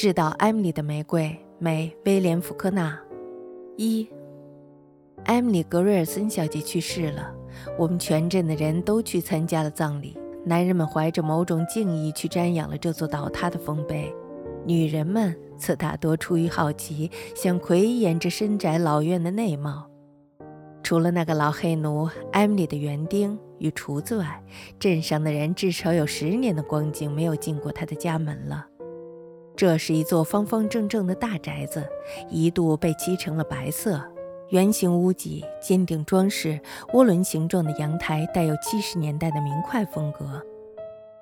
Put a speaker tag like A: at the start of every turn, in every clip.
A: 致到艾米丽的玫瑰，美威廉·福克纳。一，艾米丽·格瑞尔森小姐去世了，我们全镇的人都去参加了葬礼。男人们怀着某种敬意去瞻仰了这座倒塌的丰碑，女人们则大多出于好奇，想窥眼这深宅老院的内貌。除了那个老黑奴艾米丽的园丁与厨子外，镇上的人至少有十年的光景没有进过他的家门了。这是一座方方正正的大宅子，一度被漆成了白色，圆形屋脊，尖顶装饰，涡轮形状的阳台带有七十年代的明快风格。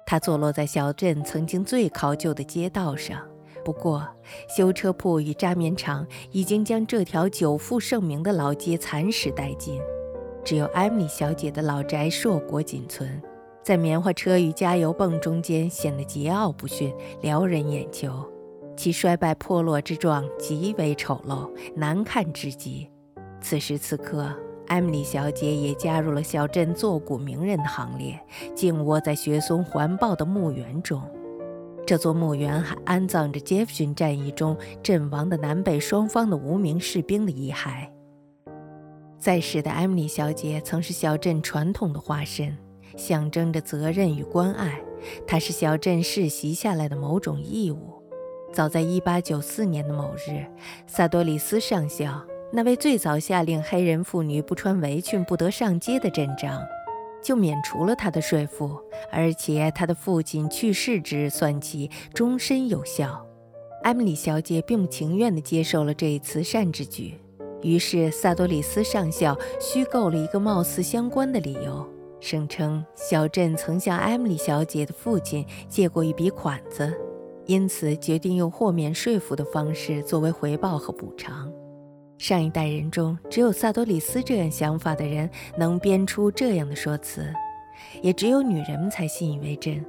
A: 它坐落在小镇曾经最考究的街道上。不过，修车铺与扎棉厂已经将这条久负盛名的老街蚕食殆尽，只有艾米小姐的老宅硕果仅存，在棉花车与加油泵中间显得桀骜不驯，撩人眼球。其衰败破落之状极为丑陋，难看至极。此时此刻，艾米丽小姐也加入了小镇作古名人的行列，静卧在雪松环抱的墓园中。这座墓园还安葬着杰弗逊战役中阵亡的南北双方的无名士兵的遗骸。在世的艾米丽小姐曾是小镇传统的化身，象征着责任与关爱。它是小镇世袭下来的某种义务。早在1894年的某日，萨多里斯上校，那位最早下令黑人妇女不穿围裙不得上街的镇长。就免除了他的税负，而且他的父亲去世之日算起，终身有效。艾米丽小姐并不情愿地接受了这一慈善之举，于是萨多里斯上校虚构了一个貌似相关的理由，声称小镇曾向艾米丽小姐的父亲借过一笔款子，因此决定用豁免税负的方式作为回报和补偿。上一代人中，只有萨多里斯这样想法的人能编出这样的说辞，也只有女人们才信以为真。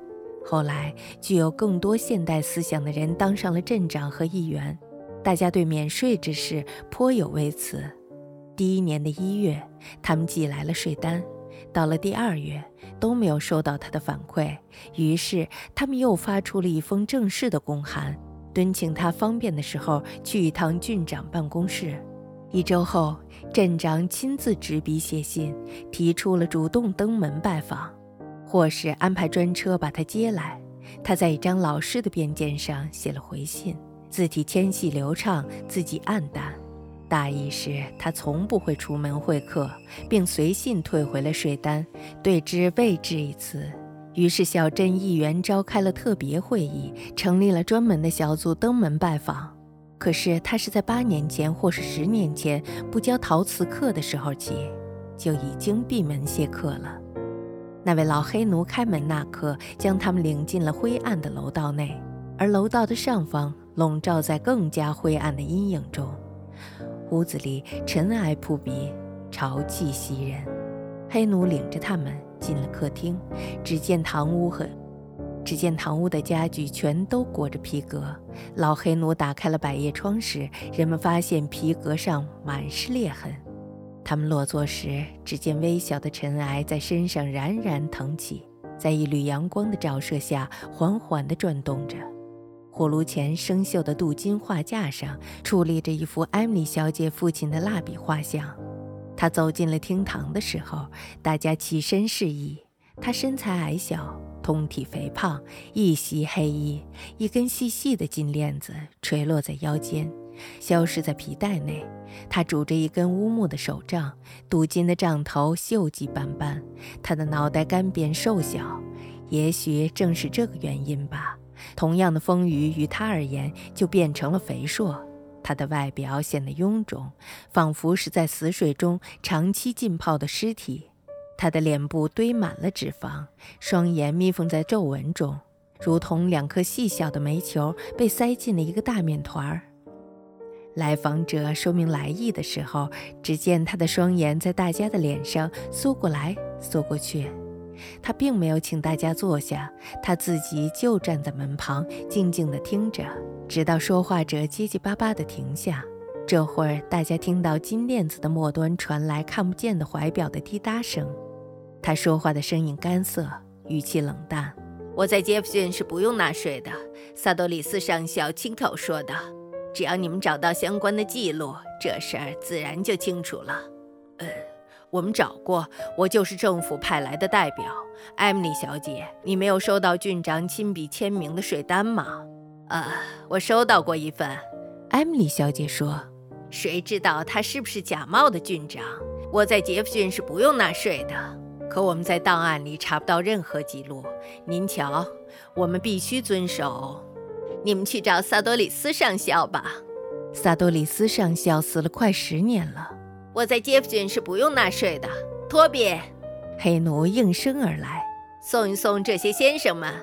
A: 后来，具有更多现代思想的人当上了镇长和议员，大家对免税之事颇有微词。第一年的一月，他们寄来了税单，到了第二月都没有收到他的反馈，于是他们又发出了一封正式的公函，敦请他方便的时候去一趟郡长办公室。一周后，镇长亲自执笔写信，提出了主动登门拜访，或是安排专车把他接来。他在一张老式的便笺上写了回信，字体纤细流畅，字迹暗淡，大意是他从不会出门会客，并随信退回了税单，对之未置一词。于是，小镇议员召开了特别会议，成立了专门的小组登门拜访。可是他是在八年前或是十年前不教陶瓷课的时候起，就已经闭门谢客了。那位老黑奴开门那刻，将他们领进了灰暗的楼道内，而楼道的上方笼罩在更加灰暗的阴影中。屋子里尘埃扑鼻，潮气袭人。黑奴领着他们进了客厅，只见堂屋和。只见堂屋的家具全都裹着皮革。老黑奴打开了百叶窗时，人们发现皮革上满是裂痕。他们落座时，只见微小的尘埃在身上冉冉腾起，在一缕阳光的照射下缓缓地转动着。火炉前生锈的镀金画架上矗立着一幅艾米小姐父亲的蜡笔画像。他走进了厅堂的时候，大家起身示意。他身材矮小。通体肥胖，一袭黑衣，一根细细的金链子垂落在腰间，消失在皮带内。他拄着一根乌木的手杖，镀金的杖头锈迹斑斑。他的脑袋干瘪瘦小，也许正是这个原因吧。同样的丰腴于他而言就变成了肥硕。他的外表显得臃肿，仿佛是在死水中长期浸泡的尸体。他的脸部堆满了脂肪，双眼眯缝在皱纹中，如同两颗细小的煤球被塞进了一个大面团儿。来访者说明来意的时候，只见他的双眼在大家的脸上缩过来缩过去。他并没有请大家坐下，他自己就站在门旁，静静地听着，直到说话者结结巴巴地停下。这会儿，大家听到金链子的末端传来看不见的怀表的滴答声。他说话的声音干涩，语气冷淡。我在杰弗逊是不用纳税的，萨多里斯上校亲口说的。只要你们找到相关的记录，这事儿自然就清楚了。呃，我们找过，我就是政府派来的代表。艾米丽小姐，你没有收到郡长亲笔签名的税单吗？啊，我收到过一份。艾米丽小姐说：“谁知道他是不是假冒的郡长？我在杰弗逊是不用纳税的，可我们在档案里查不到任何记录。您瞧，我们必须遵守。你们去找萨多里斯上校吧。萨多里斯上校死了快十年了。我在杰弗逊是不用纳税的。托比，黑奴应声而来，送一送这些先生们。”